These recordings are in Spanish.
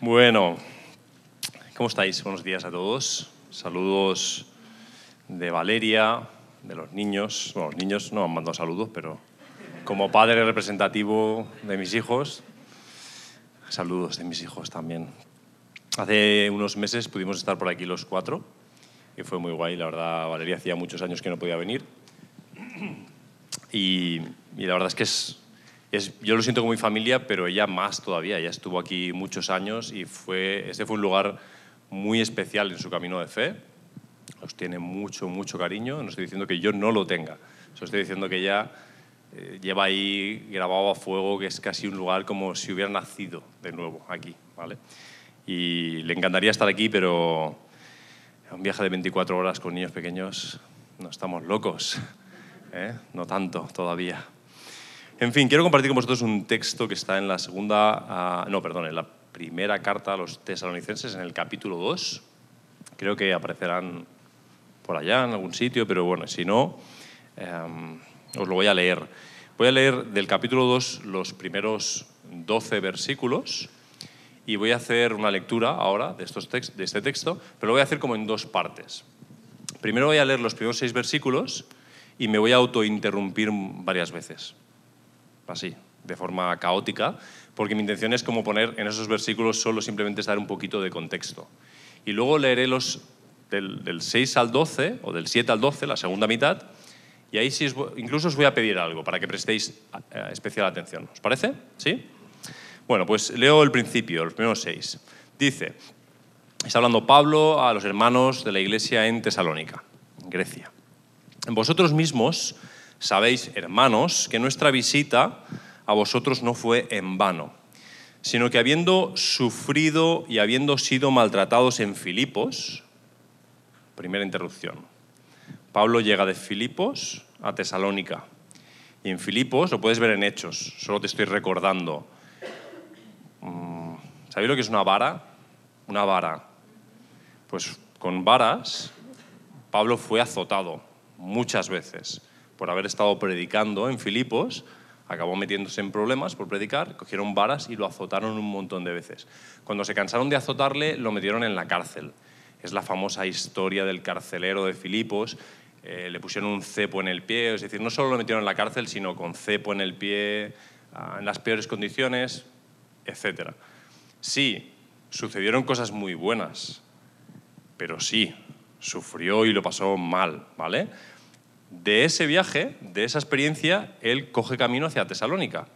Bueno, ¿cómo estáis? Buenos días a todos. Saludos de Valeria, de los niños. Bueno, los niños no han mandado saludos, pero como padre representativo de mis hijos, saludos de mis hijos también. Hace unos meses pudimos estar por aquí los cuatro y fue muy guay. La verdad, Valeria hacía muchos años que no podía venir. Y, y la verdad es que es, es, yo lo siento como mi familia, pero ella más todavía. Ella estuvo aquí muchos años y fue, este fue un lugar muy especial en su camino de fe. Os tiene mucho, mucho cariño. No estoy diciendo que yo no lo tenga. Solo estoy diciendo que ella eh, lleva ahí grabado a fuego, que es casi un lugar como si hubiera nacido de nuevo aquí. ¿vale? Y le encantaría estar aquí, pero un viaje de 24 horas con niños pequeños, no estamos locos. ¿eh? No tanto todavía. En fin, quiero compartir con vosotros un texto que está en la segunda, uh, no, perdón, en la primera carta a los tesalonicenses, en el capítulo 2. Creo que aparecerán por allá en algún sitio, pero bueno, si no, um, os lo voy a leer. Voy a leer del capítulo 2 los primeros 12 versículos y voy a hacer una lectura ahora de este texto, pero lo voy a hacer como en dos partes. Primero voy a leer los primeros seis versículos y me voy a autointerrumpir varias veces así, de forma caótica, porque mi intención es como poner en esos versículos solo simplemente dar un poquito de contexto. Y luego leeré los del, del 6 al 12, o del 7 al 12, la segunda mitad, y ahí sí incluso os voy a pedir algo para que prestéis eh, especial atención. ¿Os parece? ¿Sí? Bueno, pues leo el principio, los primeros seis. Dice, está hablando Pablo a los hermanos de la iglesia en Tesalónica, en Grecia. Vosotros mismos Sabéis, hermanos, que nuestra visita a vosotros no fue en vano, sino que habiendo sufrido y habiendo sido maltratados en Filipos, primera interrupción, Pablo llega de Filipos a Tesalónica. Y en Filipos, lo puedes ver en Hechos, solo te estoy recordando. Mm, ¿Sabéis lo que es una vara? Una vara. Pues con varas, Pablo fue azotado muchas veces por haber estado predicando en Filipos, acabó metiéndose en problemas por predicar, cogieron varas y lo azotaron un montón de veces. Cuando se cansaron de azotarle, lo metieron en la cárcel. Es la famosa historia del carcelero de Filipos. Eh, le pusieron un cepo en el pie, es decir, no solo lo metieron en la cárcel, sino con cepo en el pie, ah, en las peores condiciones, etc. Sí, sucedieron cosas muy buenas, pero sí, sufrió y lo pasó mal, ¿vale? De ese viaje, de esa experiencia, él coge camino hacia Tesalónica.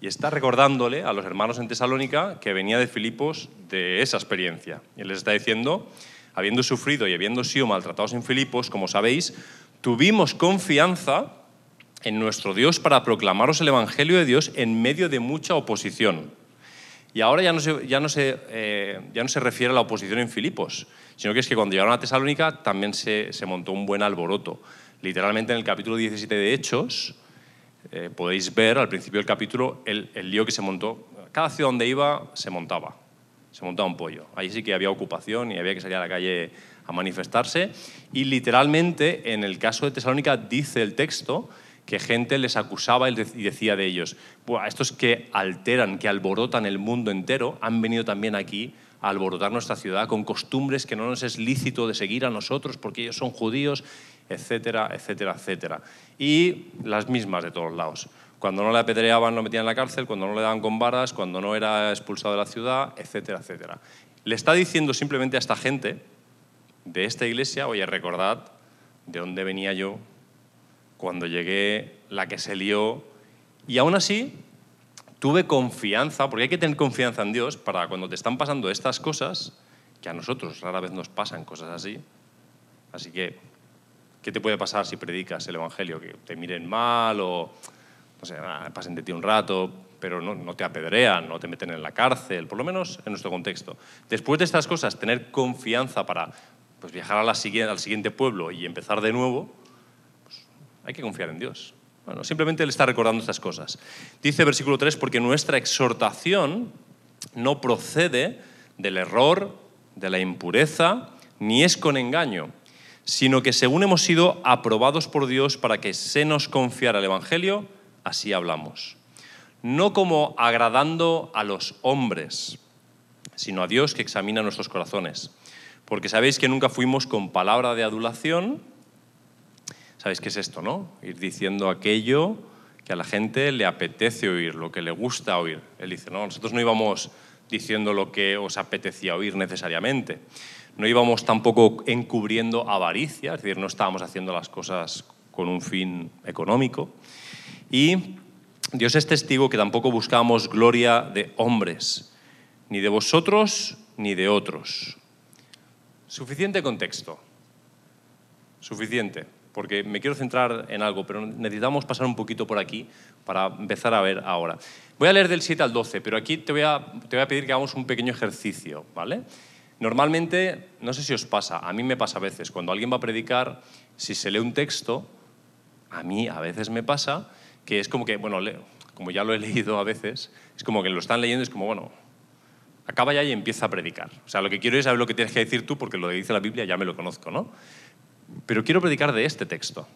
Y está recordándole a los hermanos en Tesalónica que venía de Filipos de esa experiencia. Y les está diciendo, habiendo sufrido y habiendo sido maltratados en Filipos, como sabéis, tuvimos confianza en nuestro Dios para proclamaros el Evangelio de Dios en medio de mucha oposición. Y ahora ya no se, eh, refiere a la oposición en Filipos, sino que es que cuando llegaron a Tesalónica también se montó un buen alboroto. Literalmente en el capítulo 17 de Hechos eh, podéis ver al principio del capítulo el, el, lío que se montó. Cada ciudad donde iba se montaba, se montaba un pollo. Ahí sí que había ocupación y había que salir a la calle a manifestarse. Y literalmente en el caso de Tesalónica dice el texto que gente les acusaba y decía de ellos, estos que alteran, que alborotan el mundo entero, han venido también aquí a alborotar nuestra ciudad con costumbres que no nos es lícito de seguir a nosotros porque ellos son judíos etcétera, etcétera, etcétera. Y las mismas de todos lados. Cuando no le apedreaban, lo metían en la cárcel, cuando no le daban con varas, cuando no era expulsado de la ciudad, etcétera, etcétera. Le está diciendo simplemente a esta gente de esta iglesia, oye, recordad de dónde venía yo cuando llegué, la que se lió, y aún así tuve confianza, porque hay que tener confianza en Dios para cuando te están pasando estas cosas, que a nosotros rara vez nos pasan cosas así, así que ¿Qué te puede pasar si predicas el Evangelio? Que te miren mal o pasen de ti un rato, pero no, te apedrean, no te meten en la cárcel, por lo menos en nuestro contexto. Después de estas cosas, tener confianza para pues, viajar al siguiente pueblo y empezar de nuevo, pues, hay que confiar en Dios. Bueno, simplemente Él está recordando estas cosas. Dice versículo 3, porque nuestra exhortación no procede del error, de la impureza, ni es con engaño sino que según hemos sido aprobados por Dios para que se nos confiara el Evangelio, así hablamos. No como agradando a los hombres, sino a Dios que examina nuestros corazones. Porque sabéis que nunca fuimos con palabra de adulación. ¿Sabéis qué es esto, no? Ir diciendo aquello que a la gente le apetece oír, lo que le gusta oír. Él dice, no, nosotros no íbamos diciendo lo que os apetecía oír necesariamente. No íbamos tampoco encubriendo avaricia, es decir, no estábamos haciendo las cosas con un fin económico. Y Dios es testigo que tampoco buscábamos gloria de hombres, ni de vosotros ni de otros. Suficiente contexto. Suficiente, porque me quiero centrar en algo, pero necesitamos pasar un poquito por aquí para empezar a ver ahora. Voy a leer del 7 al 12, pero aquí te voy a, te voy a pedir que hagamos un pequeño ejercicio, ¿vale? Normalmente, no sé si os pasa, a mí me pasa a veces, cuando alguien va a predicar, si se lee un texto, a mí a veces me pasa que es como que, bueno, como ya lo he leído a veces, es como que lo están leyendo es como, bueno, acaba ya y empieza a predicar. O sea, lo que quiero es saber lo que tienes que decir tú, porque lo que dice la Biblia ya me lo conozco, ¿no? Pero quiero predicar de este texto.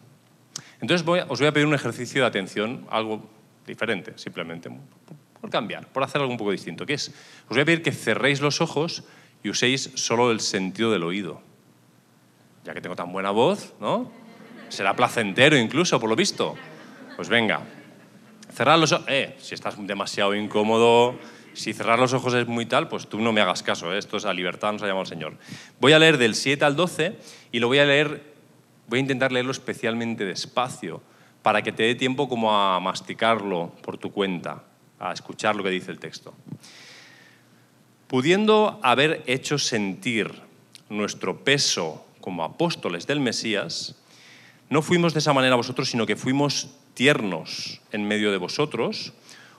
Entonces os voy a pedir un ejercicio de atención, algo diferente, simplemente, por cambiar, por hacer algo un poco distinto, que es, os voy a pedir que cerréis los ojos y uséis solo el sentido del oído. Ya que tengo tan buena voz, ¿no? Será placentero incluso, por lo visto. Pues venga, cerrar los ojos. Eh, si estás demasiado incómodo, si cerrar los ojos es muy tal, pues tú no me hagas caso. ¿eh? Esto es a libertad, nos ha llamado el Señor. Voy a leer del 7 al 12 y lo voy a leer, voy a intentar leerlo especialmente despacio para que te dé tiempo como a masticarlo por tu cuenta, a escuchar lo que dice el texto. Pudiendo haber hecho sentir nuestro peso como apóstoles del Mesías, no fuimos de esa manera vosotros, sino que fuimos tiernos en medio de vosotros,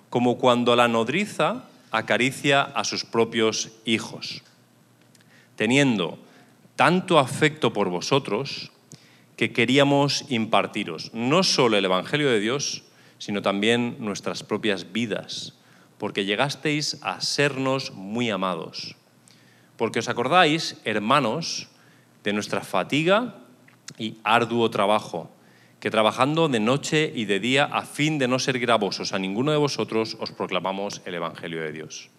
como cuando la nodriza acaricia a sus propios hijos, teniendo tanto afecto por vosotros que queríamos impartiros no solo el Evangelio de Dios, sino también nuestras propias vidas, porque llegasteis a sernos muy amados. Porque os acordáis, hermanos, de nuestra fatiga y arduo trabajo, que trabajando de noche y de día a fin de no ser gravosos a ninguno de vosotros, os proclamamos el Evangelio de Dios.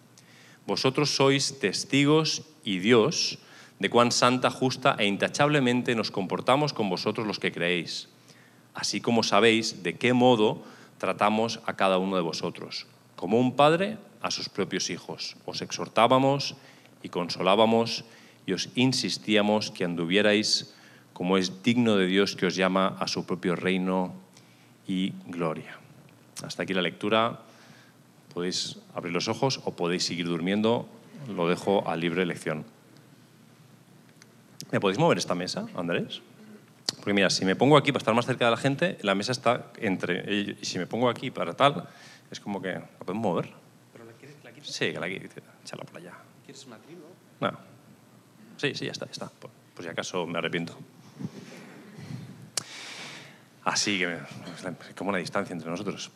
Vosotros sois testigos y Dios de cuán santa, justa e intachablemente nos comportamos con vosotros los que creéis, así como sabéis de qué modo tratamos a cada uno de vosotros, como un padre a sus propios hijos. Os exhortábamos y consolábamos y os insistíamos que anduvierais como es digno de Dios que os llama a su propio reino y gloria. Hasta aquí la lectura. Podéis abrir los ojos o podéis seguir durmiendo. Lo dejo a libre elección. ¿Me podéis mover esta mesa, Andrés? Porque mira, si me pongo aquí para estar más cerca de la gente, la mesa está entre... Y si me pongo aquí para tal, es como que... ¿La podemos mover? ¿Pero la quieres, la quieres? Sí, que la quiero echarla por allá. ¿Quieres una? No. Sí, sí, ya está, ya está. Por, por si acaso me arrepiento. Así que como una distancia entre nosotros.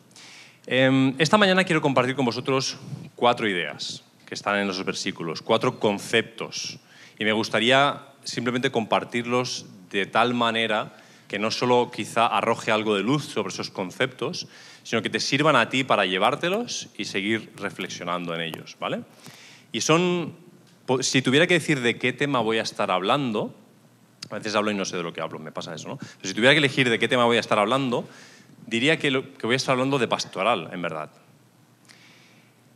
Em, esta mañana quiero compartir con vosotros cuatro ideas que están en los versículos, cuatro conceptos. Y me gustaría simplemente compartirlos de tal manera que no solo quizá arroje algo de luz sobre esos conceptos, sino que te sirvan a ti para llevártelos y seguir reflexionando en ellos, ¿vale? Y son, si tuviera que decir de qué tema voy a estar hablando, a veces hablo y no sé de lo que hablo, me pasa eso, ¿no? Pero si tuviera que elegir de qué tema voy a estar hablando, diría que, que voy a estar hablando de pastoral, en verdad.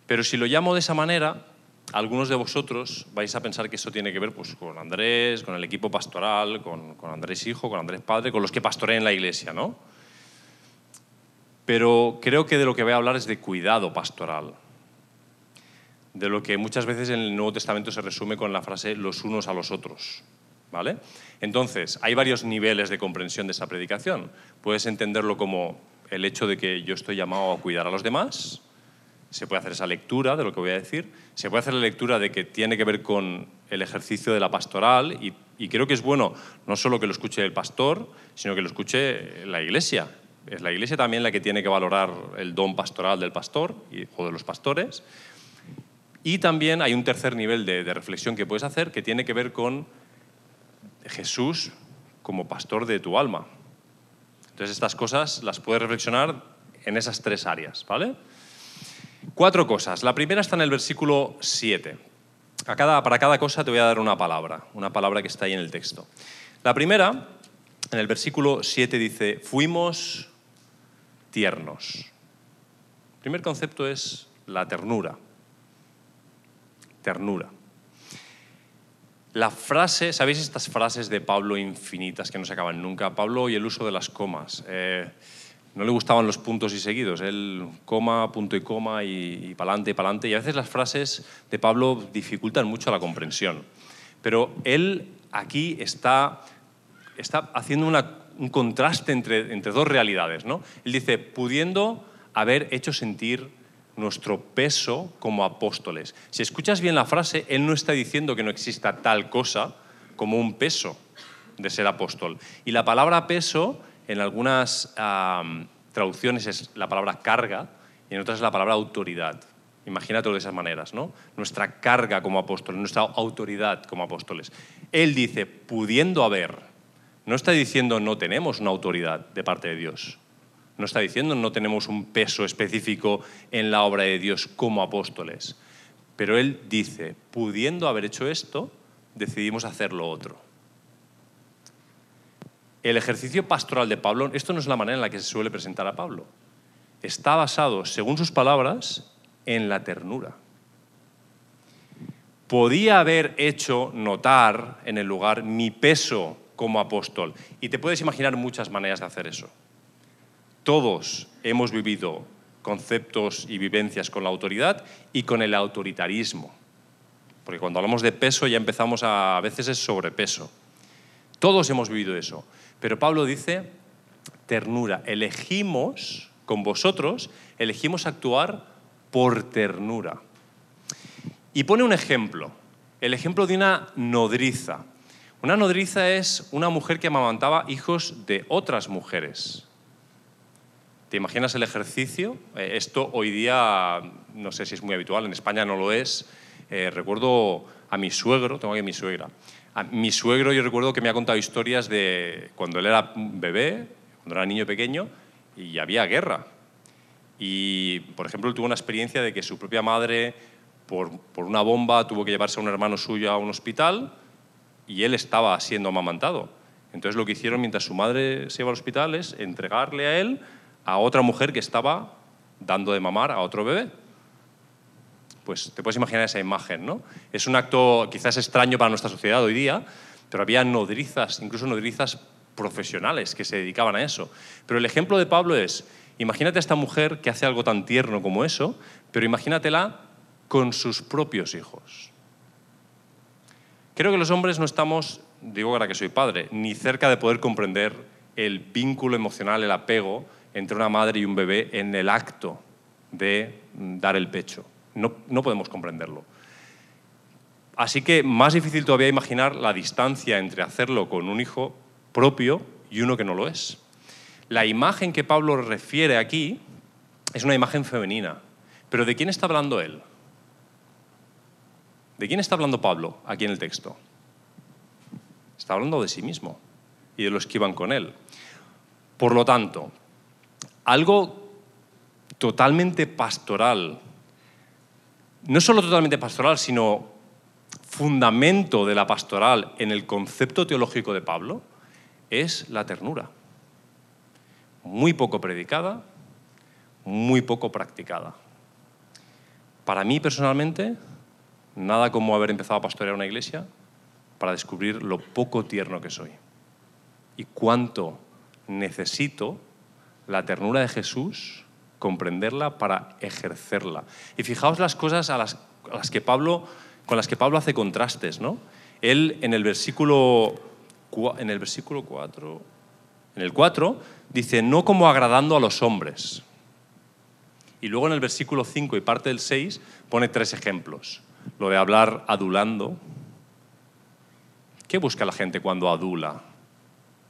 Pero si lo llamo de esa manera, algunos de vosotros vais a pensar que eso tiene que ver pues, con Andrés, con el equipo pastoral, con, Andrés hijo, con Andrés padre, con los que pastoreen la iglesia, ¿no? Pero creo que de lo que voy a hablar es de cuidado pastoral, de lo que muchas veces en el Nuevo Testamento se resume con la frase los unos a los otros. ¿vale? Entonces, hay varios niveles de comprensión de esa predicación. Puedes entenderlo como el hecho de que yo estoy llamado a cuidar a los demás, se puede hacer esa lectura de lo que voy a decir, se puede hacer la lectura de que tiene que ver con el ejercicio de la pastoral y, creo que es bueno no solo que lo escuche el pastor, sino que lo escuche la iglesia. Es la iglesia también la que tiene que valorar el don pastoral del pastor o de los pastores. Y también hay un tercer nivel de reflexión que puedes hacer que tiene que ver con Jesús como pastor de tu alma. Entonces estas cosas las puedes reflexionar en esas tres áreas, ¿vale? Cuatro cosas. La primera está en el versículo 7. a cada, para cada cosa te voy a dar una palabra, una palabra que está ahí en el texto. La primera, en el versículo 7 dice, fuimos tiernos. El primer concepto es la ternura. Ternura. La frase, ¿sabéis estas frases de Pablo infinitas que no se acaban nunca? Pablo y el uso de las comas. Eh, no le gustaban los puntos y seguidos, él coma, punto y coma y, y pa'lante y pa'lante. Y a veces las frases de Pablo dificultan mucho la comprensión. Pero él aquí está, haciendo un contraste entre, entre dos realidades. ¿no? Él dice, pudiendo haber hecho sentir nuestro peso como apóstoles. Si escuchas bien la frase, él no está diciendo que no exista tal cosa como un peso de ser apóstol. Y la palabra peso en algunas traducciones es la palabra carga y en otras la palabra autoridad. Imagínatelo de esas maneras, ¿no? Nuestra carga como apóstoles, nuestra autoridad como apóstoles. Él dice, pudiendo haber, no está diciendo no tenemos una autoridad de parte de Dios. No está diciendo no tenemos un peso específico en la obra de Dios como apóstoles. Pero él dice, pudiendo haber hecho esto, decidimos hacer lo otro. El ejercicio pastoral de Pablo, esto no es la manera en la que se suele presentar a Pablo. Está basado, según sus palabras, en la ternura. Podía haber hecho notar en el lugar mi peso como apóstol. Y te puedes imaginar muchas maneras de hacer eso. Todos hemos vivido conceptos y vivencias con la autoridad y con el autoritarismo. Porque cuando hablamos de peso ya empezamos a, a veces es sobrepeso. Todos hemos vivido eso. Pero Pablo dice, ternura. Elegimos, con vosotros, elegimos actuar por ternura. Y pone un ejemplo, el ejemplo de una nodriza. Una nodriza es una mujer que amamantaba hijos de otras mujeres. ¿Te imaginas el ejercicio? Eh, esto hoy día no sé si es muy habitual, en España no lo es. Eh, recuerdo a mi suegro, tengo aquí a mi suegra. Mi suegro yo recuerdo que me ha contado historias de cuando él era bebé, cuando era niño pequeño, y había guerra. Y, por ejemplo, él tuvo una experiencia de que su propia madre, por, por una bomba, tuvo que llevarse a un hermano suyo a un hospital y él estaba siendo amamantado. Entonces lo que hicieron mientras su madre se iba al hospital es entregarle a él a otra mujer que estaba dando de mamar a otro bebé. Pues te puedes imaginar esa imagen, ¿no? Es un acto quizás extraño para nuestra sociedad hoy día, pero había nodrizas, incluso nodrizas profesionales que se dedicaban a eso. Pero el ejemplo de Pablo es, imagínate a esta mujer que hace algo tan tierno como eso, pero imagínatela con sus propios hijos. Creo que los hombres no estamos, digo ahora que soy padre, ni cerca de poder comprender el vínculo emocional, el apego entre una madre y un bebé en el acto de dar el pecho. No, podemos comprenderlo. Así que más difícil todavía imaginar la distancia entre hacerlo con un hijo propio y uno que no lo es. La imagen que Pablo refiere aquí es una imagen femenina. Pero ¿de quién está hablando él? ¿De quién está hablando Pablo aquí en el texto? Está hablando de sí mismo y de los que iban con él. Por lo tanto, algo totalmente pastoral, no solo totalmente pastoral, sino fundamento de la pastoral en el concepto teológico de Pablo, es la ternura. Muy poco predicada, muy poco practicada. Para mí personalmente, nada como haber empezado a pastorear una iglesia para descubrir lo poco tierno que soy y cuánto necesito la ternura de Jesús, comprenderla para ejercerla. Y fijaos las cosas a las, que Pablo, con las que Pablo hace contrastes. ¿no? Él en el versículo, en el versículo 4, en el 4, dice, no como agradando a los hombres. Y luego en el versículo 5 y parte del 6 pone tres ejemplos. Lo de hablar adulando. ¿Qué busca la gente cuando adula?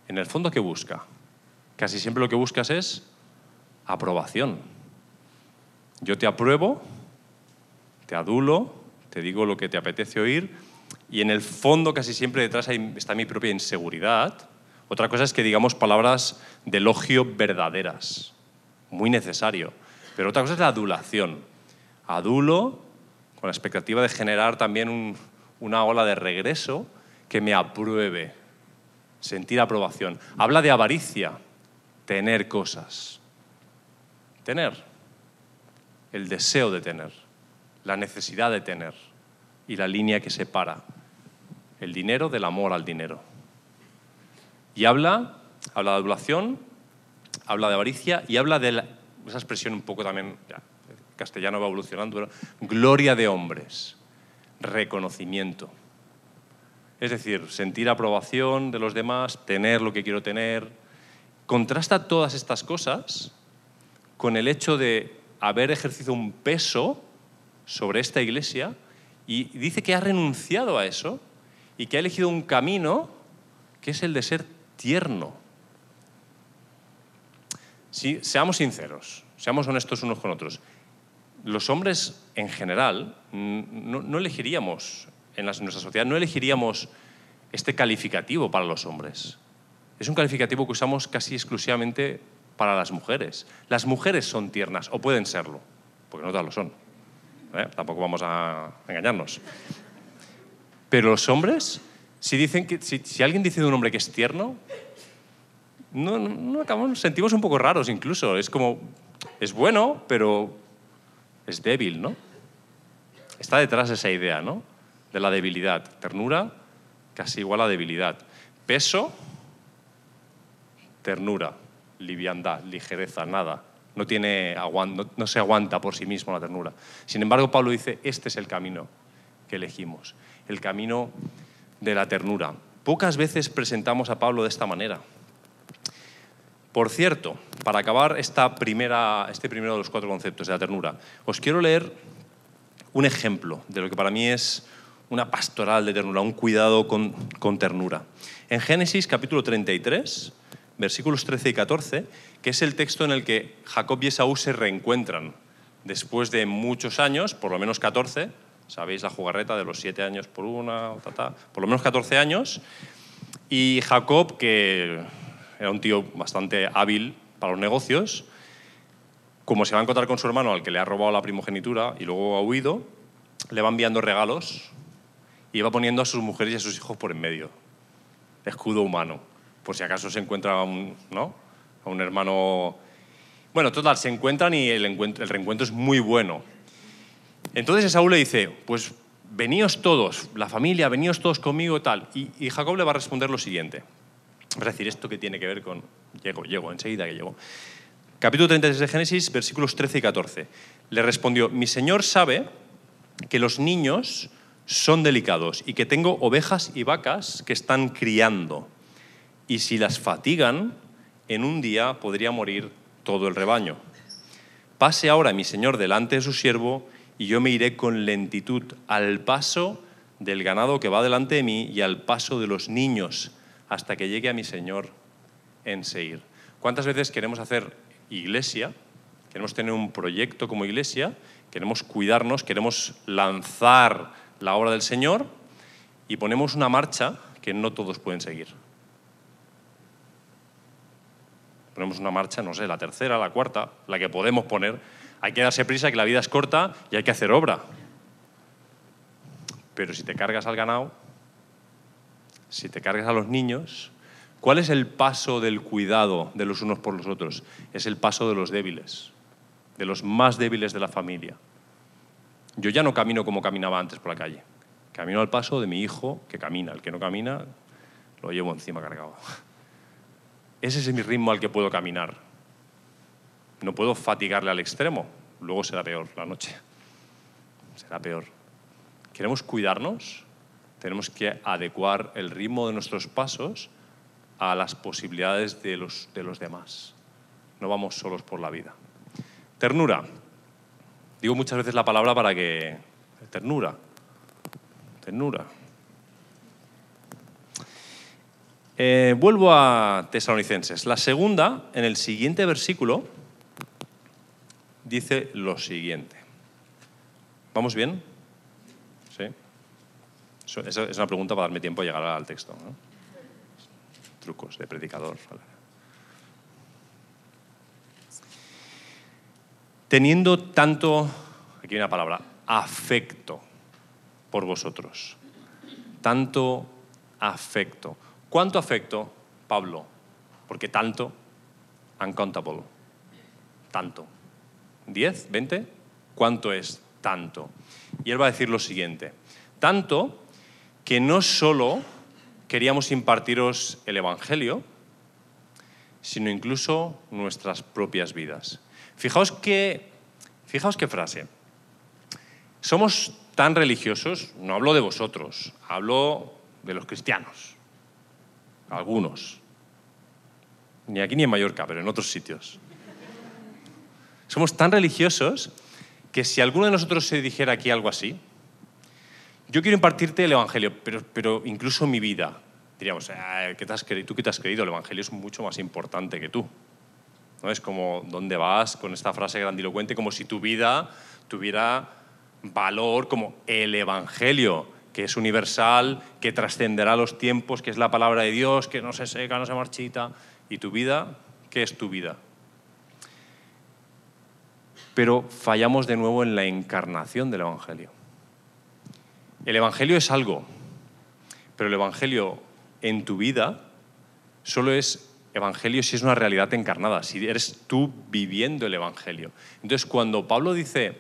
En el fondo, ¿qué busca? Casi siempre lo que buscas es aprobación. Yo te apruebo, te adulo, te digo lo que te apetece oír y en el fondo casi siempre detrás está mi propia inseguridad. Otra cosa es que digamos palabras de elogio verdaderas, muy necesario. Pero otra cosa es la adulación. Adulo con la expectativa de generar también un- una ola de regreso que me apruebe, sentir aprobación. Habla de avaricia, tener cosas. Tener, el deseo de tener, la necesidad de tener y la línea que separa el dinero del amor al dinero. Y habla, habla de adulación, habla de avaricia y habla de la- esa expresión un poco también, el castellano va evolucionando, pero gloria de hombres, reconocimiento. Es decir, sentir aprobación de los demás, tener lo que quiero tener. Contrasta todas estas cosas con el hecho de haber ejercido un peso sobre esta iglesia y dice que ha renunciado a eso y que ha elegido un camino que es el de ser tierno. Si, seamos sinceros, seamos honestos unos con otros. Los hombres en general no, elegiríamos, en, en nuestra sociedad, no elegiríamos este calificativo para los hombres. Es un calificativo que usamos casi exclusivamente para las mujeres. Las mujeres son tiernas, o pueden serlo, porque no todas lo son. ¿eh? Tampoco vamos a engañarnos. Pero los hombres, si, dicen que, si, alguien dice de un hombre que es tierno, no, acabamos, sentimos un poco raros incluso. Es como, es bueno, pero es débil, ¿no? Está detrás esa idea, ¿no? De la debilidad. Ternura, casi igual a debilidad. Peso, ternura. Liviandad, ligereza, nada. No, tiene, no se aguanta por sí mismo la ternura. Sin embargo, Pablo dice, este es el camino que elegimos, el camino de la ternura. Pocas veces presentamos a Pablo de esta manera. Por cierto, para acabar esta primera, este primero de los cuatro conceptos de la ternura, os quiero leer un ejemplo de lo que para mí es una pastoral de ternura, un cuidado con, con ternura. En Génesis capítulo 33, versículos 13 y 14, que es el texto en el que Jacob y Esaú se reencuentran después de muchos años, por lo menos 14, sabéis la jugarreta de los 7 años por una, ta, por lo menos 14 años, y Jacob, que era un tío bastante hábil para los negocios, como se va a encontrar con su hermano al que le ha robado la primogenitura y luego ha huido, le va enviando regalos y va poniendo a sus mujeres y a sus hijos por en medio. Escudo humano, por si acaso se encuentra a un, hermano... Bueno, total, se encuentran y el, encuentro- el reencuentro es muy bueno. Entonces Esaú le dice, pues veníos todos, la familia, veníos todos conmigo tal. Y, y Jacob le va a responder lo siguiente. Es decir, esto que tiene que ver con... Llego, llego, enseguida que llego. Capítulo 33 de Génesis, versículos 13 y 14. Le respondió, mi señor sabe que los niños son delicados y que tengo ovejas y vacas que están criando. Y si las fatigan, en un día podría morir todo el rebaño. Pase ahora mi señor delante de su siervo y yo me iré con lentitud al paso del ganado que va delante de mí y al paso de los niños hasta que llegue a mi señor en Seir. ¿Cuántas veces queremos hacer iglesia? Queremos tener un proyecto como iglesia, queremos cuidarnos, queremos lanzar la obra del Señor y ponemos una marcha que no todos pueden seguir. Ponemos una marcha, no sé, la tercera, la cuarta, la que podemos poner. Hay que darse prisa, que la vida es corta y hay que hacer obra. Pero si te cargas al ganado, si te cargas a los niños, ¿cuál es el paso del cuidado de los unos por los otros? Es el paso de los débiles, de los más débiles de la familia. Yo ya no camino como caminaba antes por la calle. Camino al paso de mi hijo que camina. El que no camina lo llevo encima cargado. Ese es mi ritmo al que puedo caminar. No puedo fatigarle al extremo. Luego será peor la noche. Será peor. ¿Queremos cuidarnos? Tenemos que adecuar el ritmo de nuestros pasos a las posibilidades de los, de los demás. No vamos solos por la vida. Ternura. Digo muchas veces la palabra para que... Ternura. Ternura. Eh, vuelvo a Tesalonicenses. La segunda, en el siguiente versículo, dice lo siguiente. ¿Vamos bien? ¿Sí? Eso, es una pregunta para darme tiempo a llegar al texto. Trucos de predicador. Teniendo tanto, aquí hay una palabra, afecto por vosotros. tanto afecto. ¿Cuánto afecto, Pablo? Porque tanto, uncountable. Tanto. ¿10? ¿20? ¿Cuánto es tanto? Y él va a decir lo siguiente. Tanto que no solo queríamos impartiros el Evangelio, sino incluso nuestras propias vidas. Fijaos que, fijaos qué frase. Somos tan religiosos, no hablo de vosotros, hablo de los cristianos, algunos, ni aquí ni en Mallorca, pero en otros sitios. Somos tan religiosos que si alguno de nosotros se dijera aquí algo así, yo quiero impartirte el Evangelio, pero, pero incluso mi vida, diríamos, "Ah, ¿qué te has cre- ¿tú qué te has creído? El Evangelio es mucho más importante que tú. ¿No? Es como, ¿dónde vas? Con esta frase grandilocuente, como si tu vida tuviera valor como el Evangelio, que es universal, que trascenderá los tiempos, que es la palabra de Dios, que no se seca, no se marchita. ¿Y tu vida? ¿Qué es tu vida? Pero fallamos de nuevo en la encarnación del Evangelio. El Evangelio es algo, pero el Evangelio en tu vida solo es Evangelio si es una realidad encarnada, si eres tú viviendo el Evangelio. Entonces, cuando Pablo dice,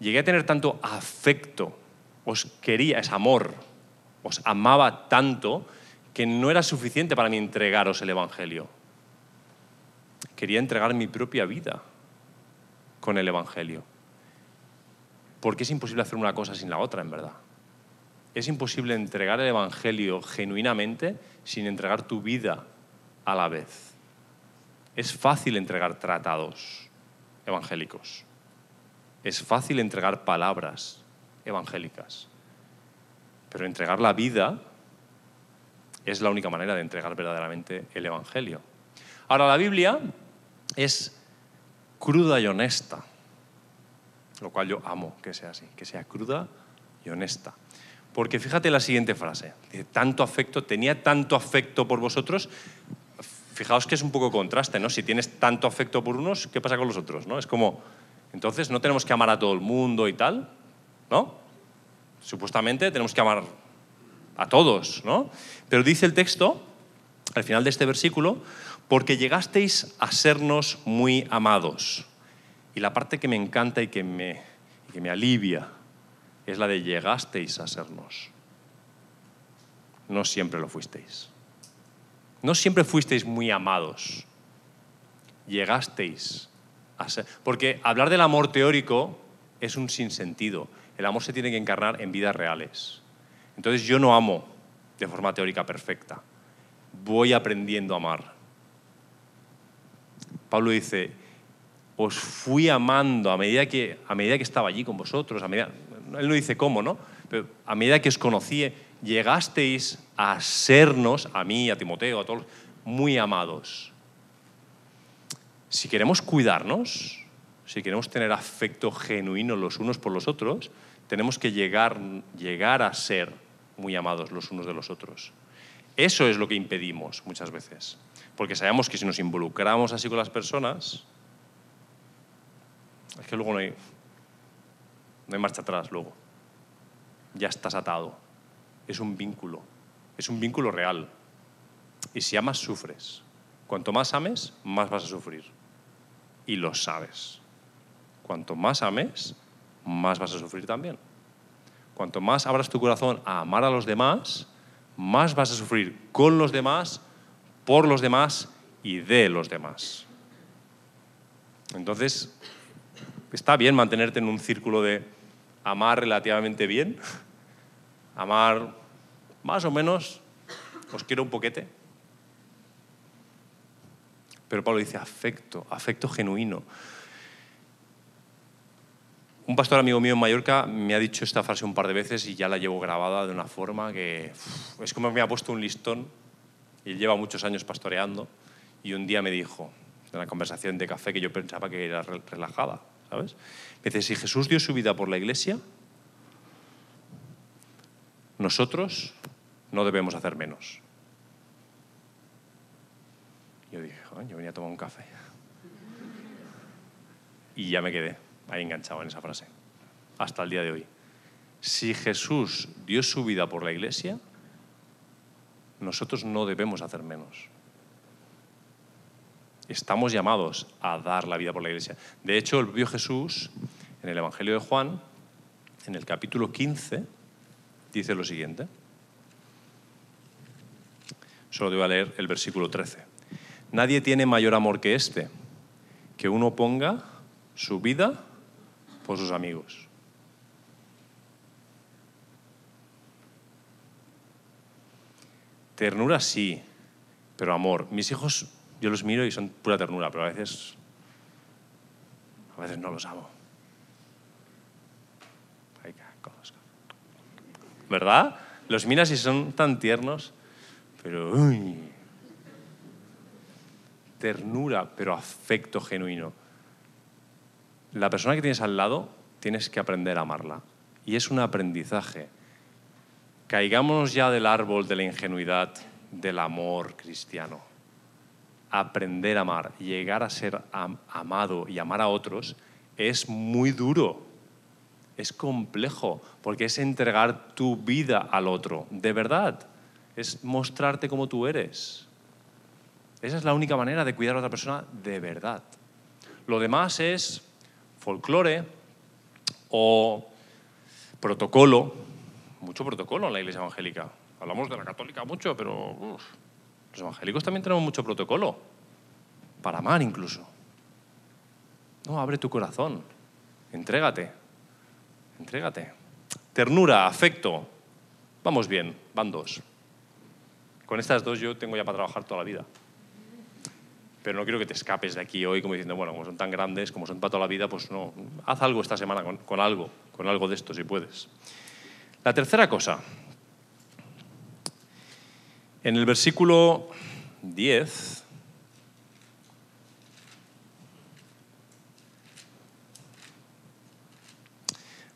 llegué a tener tanto afecto, os quería, es amor, os amaba tanto, que no era suficiente para mí entregaros el Evangelio. Quería entregar mi propia vida con el Evangelio. Porque es imposible hacer una cosa sin la otra, en verdad. Es imposible entregar el Evangelio genuinamente sin entregar tu vida a la vez. Es fácil entregar tratados evangélicos. Es fácil entregar palabras evangélicas. Pero entregar la vida es la única manera de entregar verdaderamente el Evangelio. Ahora, la Biblia es cruda y honesta, lo cual yo amo que sea así, que sea cruda y honesta. Porque fíjate la siguiente frase, dice, tanto afecto, tenía tanto afecto por vosotros, fijaos que es un poco contraste, ¿no? Si tienes tanto afecto por unos, ¿qué pasa con los otros? ¿no? Es como, entonces no tenemos que amar a todo el mundo y tal, ¿no? Supuestamente tenemos que amar a todos, ¿no? Pero dice el texto, al final de este versículo, porque llegasteis a sernos muy amados. Y la parte que me encanta y que me, y que me alivia es la de llegasteis a sernos. No siempre lo fuisteis. No siempre fuisteis muy amados. Llegasteis a ser. Porque hablar del amor teórico es un sinsentido. El amor se tiene que encarnar en vidas reales. Entonces yo no amo de forma teórica perfecta. Voy aprendiendo a amar. Pablo dice, os fui amando a medida que, a medida que estaba allí con vosotros, a medida, él no dice cómo, ¿no? Pero a medida que os conocí, llegasteis a sernos, a mí, a Timoteo, a todos, muy amados. Si queremos cuidarnos, si queremos tener afecto genuino los unos por los otros, tenemos que llegar, llegar a ser muy amados los unos de los otros. Eso es lo que impedimos muchas veces. Porque sabemos que si nos involucramos así con las personas, es que luego no hay, no hay marcha atrás luego. Ya estás atado. Es un vínculo. Es un vínculo real. Y si amas, sufres. Cuanto más ames, más vas a sufrir. Y lo sabes. Cuanto más ames, más vas a sufrir también. Cuanto más abras tu corazón a amar a los demás, más vas a sufrir con los demás, por los demás y de los demás. Entonces, está bien mantenerte en un círculo de amar relativamente bien, amar más o menos, os quiero un poquete. Pero Pablo dice afecto, afecto genuino. Un pastor amigo mío en Mallorca me ha dicho esta frase un par de veces y ya la llevo grabada de una forma que es como me ha puesto un listón y lleva muchos años pastoreando y un día me dijo, en una conversación de café que yo pensaba que era re- relajada, ¿sabes? Me dice, si Jesús dio su vida por la iglesia, nosotros no debemos hacer menos. Yo dije, "Joder, yo venía a tomar un café. Y ya me quedé ahí enganchado en esa frase, hasta el día de hoy. Si Jesús dio su vida por la iglesia, nosotros no debemos hacer menos. Estamos llamados a dar la vida por la iglesia. De hecho, el propio Jesús, en el Evangelio de Juan, en el capítulo 15, dice lo siguiente. Solo te leer el versículo 13. Nadie tiene mayor amor que este, que uno ponga su vida por sus amigos. Ternura sí, pero amor. Mis hijos, yo los miro y son pura ternura, pero a veces, a veces no los amo. ¿Verdad? Los miras y son tan tiernos, pero uy. Ternura, pero afecto genuino. La persona que tienes al lado tienes que aprender a amarla. Y es un aprendizaje. Caigámonos ya del árbol de la ingenuidad, del amor cristiano. Aprender a amar, llegar a ser am- amado y amar a otros es muy duro. Es complejo, porque es entregar tu vida al otro, de verdad. Es mostrarte como tú eres. Esa es la única manera de cuidar a otra persona de verdad. Lo demás es folclore o protocolo. Mucho protocolo en la iglesia evangélica. Hablamos de la católica mucho, pero los evangélicos también tenemos mucho protocolo. Para amar incluso. No, abre tu corazón. Entrégate. Entrégate. Ternura, afecto. Vamos bien, van dos. Con estas dos yo tengo ya para trabajar toda la vida. Pero no quiero que te escapes de aquí hoy como diciendo, bueno, como son tan grandes, como son para toda la vida, pues no, haz algo esta semana con, algo, con algo de esto si puedes. La tercera cosa. En el versículo 10,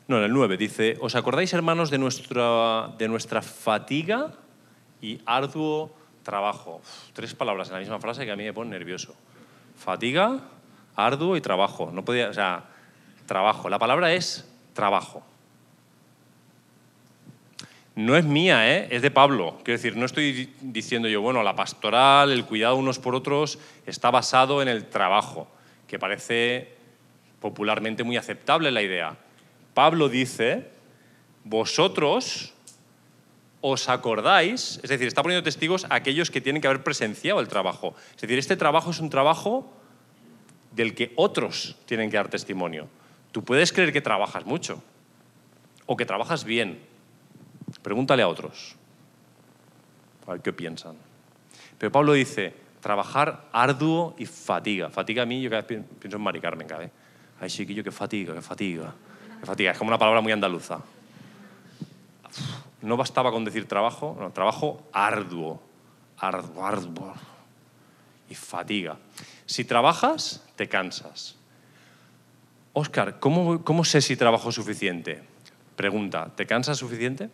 no, en el 9 dice, ¿os acordáis hermanos de nuestra, de nuestra fatiga y arduo trabajo? Tres palabras en la misma frase que a mí me ponen nervioso. Fatiga, arduo y trabajo. No podía, o sea, trabajo. La palabra es trabajo. No es mía, ¿eh? es de Pablo. Quiero decir, no estoy di- diciendo yo, bueno, la pastoral, el cuidado unos por otros está basado en el trabajo, que parece popularmente muy aceptable la idea. Pablo dice, vosotros os acordáis, es decir, está poniendo testigos a aquellos que tienen que haber presenciado el trabajo. Es decir, este trabajo es un trabajo del que otros tienen que dar testimonio. Tú puedes creer que trabajas mucho o que trabajas bien. Pregúntale a otros. A ver qué piensan. Pero Pablo dice, trabajar arduo y fatiga. Fatiga a mí, yo cada vez pi- pienso en Mari Carmen. Ay, chiquillo, qué fatiga, qué fatiga. Qué fatiga. Es como una palabra muy andaluza. No bastaba con decir trabajo, trabajo arduo. Arduo, arduo. Y fatiga. Si trabajas, te cansas. Óscar, ¿cómo, ¿cómo sé si trabajo suficiente? Pregunta, ¿te cansas suficiente?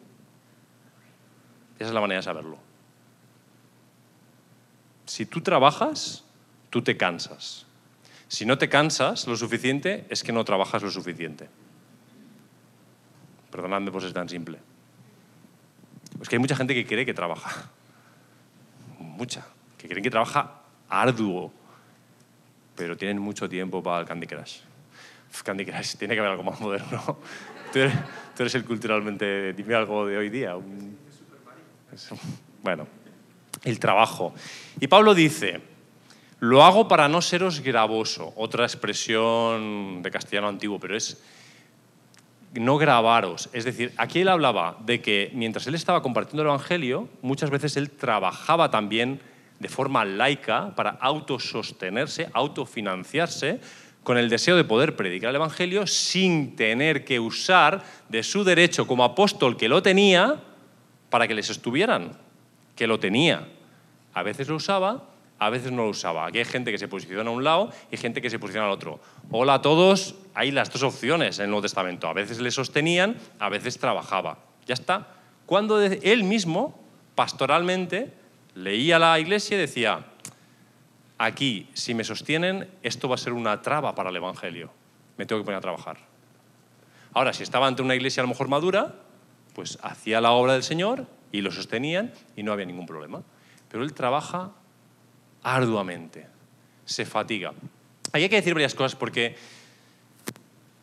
Esa es la manera de saberlo. Si tú trabajas, tú te cansas. Si no te cansas lo suficiente, es que no trabajas lo suficiente. Perdonadme por ser tan simple. Es que hay mucha gente que cree que trabaja. Mucha. Que creen que trabaja arduo. Pero tienen mucho tiempo para el Candy Crush. Candy Crush, tiene que haber algo más moderno. Tú eres, el culturalmente... Dime algo de hoy día. Bueno, el trabajo. Y Pablo dice, lo hago para no seros gravoso, otra expresión de castellano antiguo, pero es no grabaros. Es decir, aquí él hablaba de que mientras él estaba compartiendo el Evangelio, muchas veces él trabajaba también de forma laica para autosostenerse, autofinanciarse, con el deseo de poder predicar el Evangelio sin tener que usar de su derecho como apóstol que lo tenía para que les estuvieran, que lo tenía. A veces lo usaba, a veces no lo usaba. Aquí hay gente que se posiciona a un lado y gente que se posiciona al otro. Hola a todos, hay las dos opciones en el Nuevo Testamento. A veces le sostenían, a veces trabajaba. Ya está. Cuando él mismo, pastoralmente, leía la iglesia y decía, aquí, si me sostienen, esto va a ser una traba para el Evangelio. Me tengo que poner a trabajar. Ahora, si estaba ante una iglesia a lo mejor madura, pues hacía la obra del Señor y lo sostenían y no había ningún problema. Pero él trabaja arduamente, se fatiga. Ahí hay que decir varias cosas porque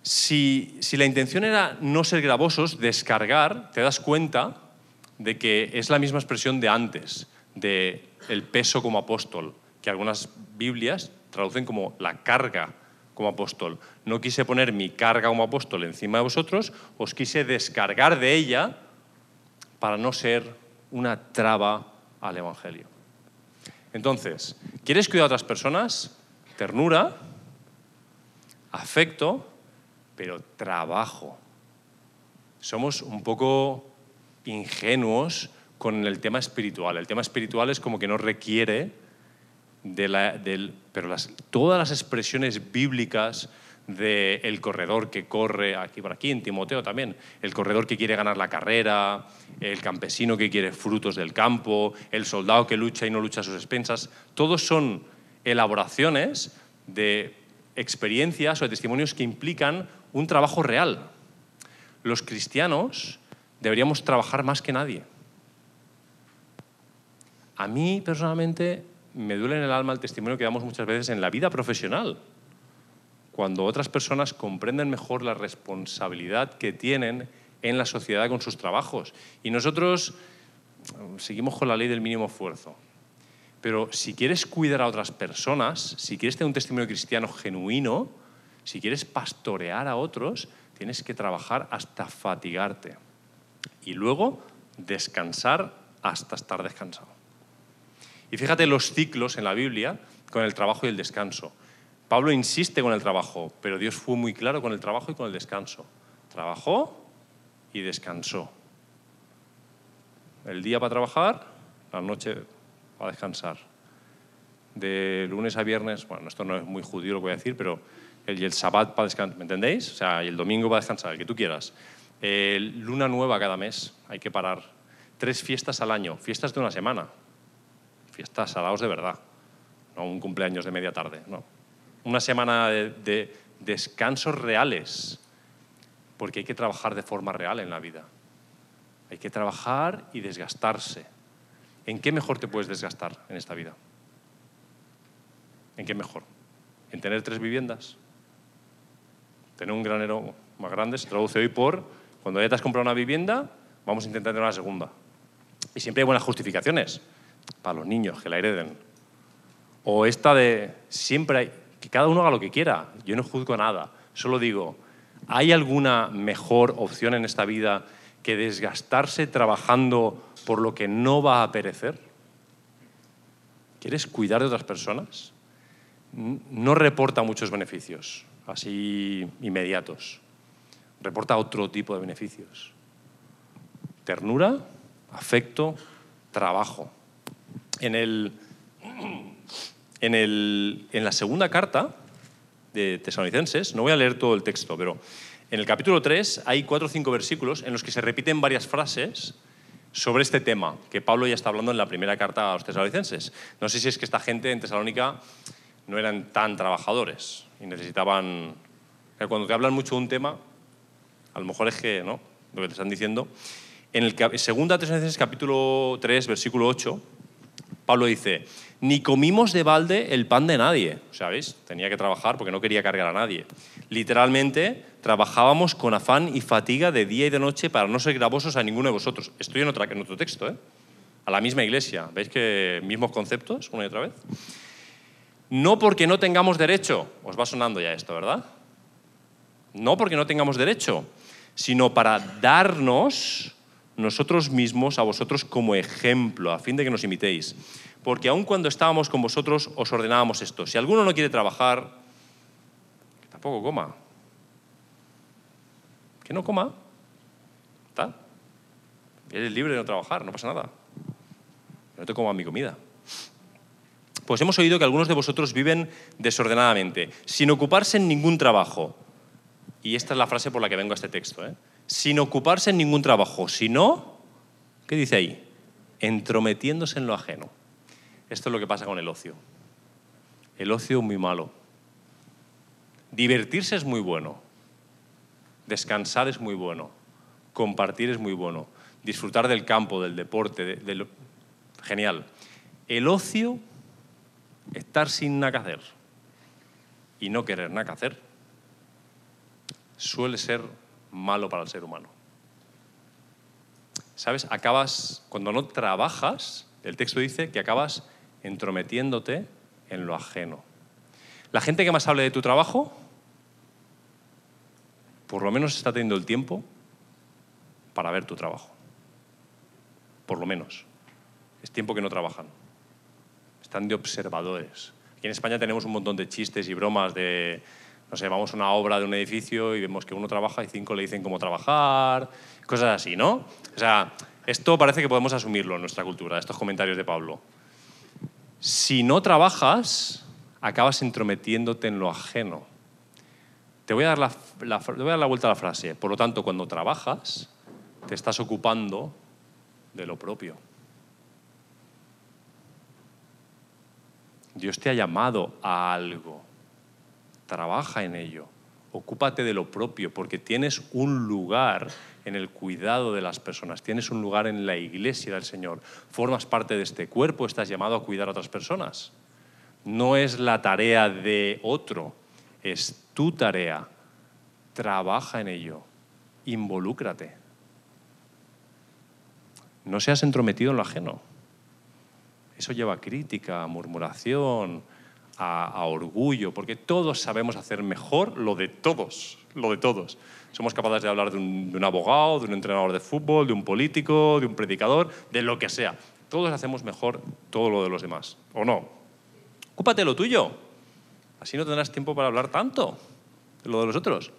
si, si la intención era no ser gravosos, descargar, te das cuenta de que es la misma expresión de antes, de el peso como apóstol, que algunas Biblias traducen como la carga como apóstol. No quise poner mi carga como apóstol encima de vosotros, os quise descargar de ella para no ser una traba al Evangelio. Entonces, ¿quieres cuidar a otras personas? Ternura, afecto, pero trabajo. Somos un poco ingenuos con el tema espiritual. El tema espiritual es como que no requiere de la, del... Pero todas las expresiones bíblicas del el corredor que corre aquí por aquí, en Timoteo también, el corredor que quiere ganar la carrera, el campesino que quiere frutos del campo, el soldado que lucha y no lucha a sus expensas, todos son elaboraciones de experiencias o de testimonios que implican un trabajo real. Los cristianos deberíamos trabajar más que nadie. A mí personalmente me duele en el alma el testimonio que damos muchas veces en la vida profesional, cuando otras personas comprenden mejor la responsabilidad que tienen en la sociedad con sus trabajos. Y nosotros eh, seguimos con la ley del mínimo esfuerzo. Pero si quieres cuidar a otras personas, si quieres tener un testimonio cristiano genuino, si quieres pastorear a otros, tienes que trabajar hasta fatigarte. Y luego descansar hasta estar descansado. Y fíjate los ciclos en la Biblia con el trabajo y el descanso. Pablo insiste con el trabajo, pero Dios fue muy claro con el trabajo y con el descanso. Trabajó y descansó. El día para trabajar, la noche para descansar. De lunes a viernes, bueno, esto no es muy judío lo que voy a decir, pero el, el sabbat para descansar, ¿me entendéis? O sea, y el domingo para descansar, el que tú quieras. luna nueva cada mes, hay que parar. Tres fiestas al año, fiestas de una semana, fiestas salados de verdad, no un cumpleaños de media tarde, no. Una semana de, de descansos reales, porque hay que trabajar de forma real en la vida. Hay que trabajar y desgastarse. ¿En qué mejor te puedes desgastar en esta vida? ¿En qué mejor? ¿En tener tres viviendas? ¿Tener un granero más grande? Se traduce hoy por, cuando ya te has comprado una vivienda, vamos a intentar tener una segunda. Y siempre hay buenas justificaciones para los niños, que la hereden. O esta de siempre hay, que cada uno haga lo que quiera. Yo no juzgo nada, solo digo, ¿hay alguna mejor opción en esta vida que desgastarse trabajando por lo que no va a perecer? ¿Quieres cuidar de otras personas? No reporta muchos beneficios, así inmediatos. Reporta otro tipo de beneficios. Ternura, afecto, trabajo en, el, en, la segunda carta de Tesalonicenses, no voy a leer todo el texto, pero en el capítulo 3 hay cuatro o cinco versículos en los que se repiten varias frases sobre este tema que Pablo ya está hablando en la primera carta a los tesalonicenses. No sé si es que esta gente en Tesalónica no eran tan trabajadores y necesitaban... Cuando te hablan mucho de un tema, a lo mejor es que, ¿no? Lo que te están diciendo. En el segunda Tesalonicenses capítulo 3, versículo 8, Pablo dice, ni comimos de balde el pan de nadie. ¿Sabéis? Tenía que trabajar porque no quería cargar a nadie. Literalmente, trabajábamos con afán y fatiga de día y de noche para no ser gravosos a ninguno de vosotros. Estoy en, otra, en otro texto, ¿eh? A la misma iglesia. ¿Veis que mismos conceptos una y otra vez? No porque no tengamos derecho. Os va sonando ya esto, ¿verdad? No porque no tengamos derecho, sino para darnos nosotros mismos a vosotros como ejemplo, a fin de que nos imitéis. Porque aun cuando estábamos con vosotros os ordenábamos esto. Si alguno no quiere trabajar, tampoco coma. Que no coma. ¿Está? Eres libre de no trabajar, no pasa nada. No te coma mi comida. Pues hemos oído que algunos de vosotros viven desordenadamente, sin ocuparse en ningún trabajo. Y esta es la frase por la que vengo a este texto. ¿eh? Sin ocuparse en ningún trabajo, sino, ¿qué dice ahí? Entrometiéndose en lo ajeno. Esto es lo que pasa con el ocio. El ocio es muy malo. Divertirse es muy bueno, Descansar es muy bueno. Compartir es muy bueno. Disfrutar del campo, del deporte, genial. El ocio, estar sin nada que hacer y no querer nada que hacer, suele ser malo para el ser humano. ¿Sabes? Acabas, cuando no trabajas, el texto dice que acabas entrometiéndote en lo ajeno. La gente que más hable de tu trabajo, por lo menos está teniendo el tiempo para ver tu trabajo. Por lo menos. Es tiempo que no trabajan. Están de observadores. Aquí en España tenemos un montón de chistes y bromas de, no sé, vamos a una obra de un edificio y vemos que uno trabaja y cinco le dicen cómo trabajar, cosas así, ¿no? O sea, esto parece que podemos asumirlo en nuestra cultura, estos comentarios de Pablo. Si no trabajas, acabas entrometiéndote en lo ajeno. Te voy a dar la, te voy a dar la vuelta a la frase. Por lo tanto, cuando trabajas, te estás ocupando de lo propio. Dios te ha llamado a algo. Trabaja en ello. Ocúpate de lo propio, porque tienes un lugar en el cuidado de las personas, tienes un lugar en la iglesia del Señor, formas parte de este cuerpo, estás llamado a cuidar a otras personas. No es la tarea de otro, es tu tarea. Trabaja en ello, involúcrate. No seas entrometido en lo ajeno. Eso lleva crítica, murmuración, a, orgullo, porque todos sabemos hacer mejor lo de todos, lo de todos. Somos capaces de hablar de un, de un abogado, de un entrenador de fútbol, de un político, de un predicador, de lo que sea. Todos hacemos mejor todo lo de los demás, ¿o no? Ocúpate lo tuyo. Así no tendrás tiempo para hablar tanto de lo de los otros.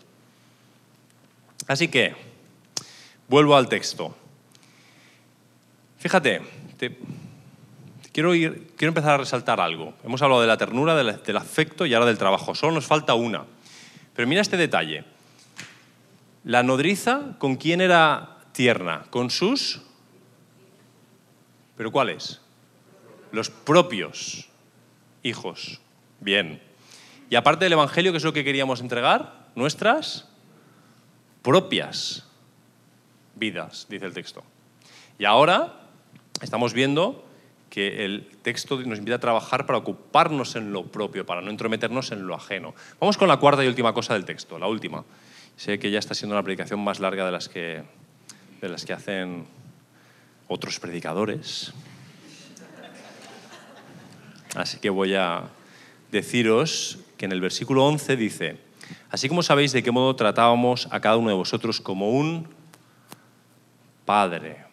Así que, vuelvo al texto. Fíjate, te, quiero, ir, quiero empezar a resaltar algo. Hemos hablado de la ternura, del, afecto y ahora del trabajo. Solo nos falta una. Pero mira este detalle. La nodriza, ¿con quién era tierna? ¿Con sus? ¿Pero cuáles? Los propios hijos. Bien. Y aparte del Evangelio, ¿qué es lo que queríamos entregar? Nuestras propias vidas, dice el texto. Y ahora estamos viendo que el texto nos invita a trabajar para ocuparnos en lo propio, para no entrometernos en lo ajeno. Vamos con la cuarta y última cosa del texto, la última. Sé que ya está siendo una predicación más larga de las que, de las que hacen otros predicadores. Así que voy a deciros que en el versículo 11 dice, así como sabéis de qué modo tratábamos a cada uno de vosotros como un padre,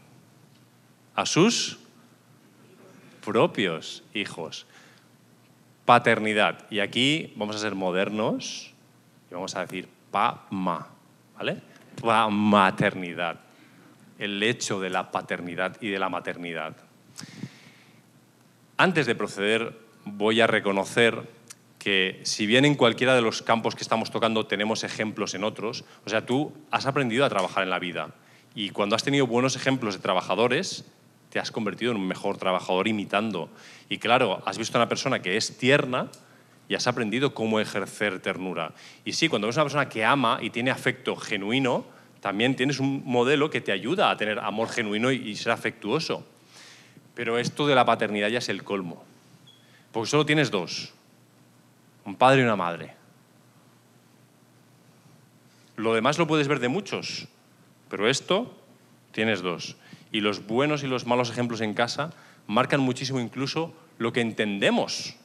a sus propios hijos. Paternidad. Y aquí vamos a ser modernos y vamos a decir pa-ma, ¿vale? Pa-maternidad. El hecho de la paternidad y de la maternidad. Antes de proceder, voy a reconocer que si bien en cualquiera de los campos que estamos tocando tenemos ejemplos en otros, o sea, tú has aprendido a trabajar en la vida y cuando has tenido buenos ejemplos de trabajadores, te has convertido en un mejor trabajador imitando. Y claro, has visto a una persona que es tierna y has aprendido cómo ejercer ternura. Y sí, cuando ves una persona que ama y tiene afecto genuino, también tienes un modelo que te ayuda a tener amor genuino y ser afectuoso. Pero esto de la paternidad ya es el colmo. Porque solo tienes dos, un padre y una madre. Lo demás lo puedes ver de muchos, pero esto tienes dos. Y los buenos y los malos ejemplos en casa marcan muchísimo incluso lo que entendemos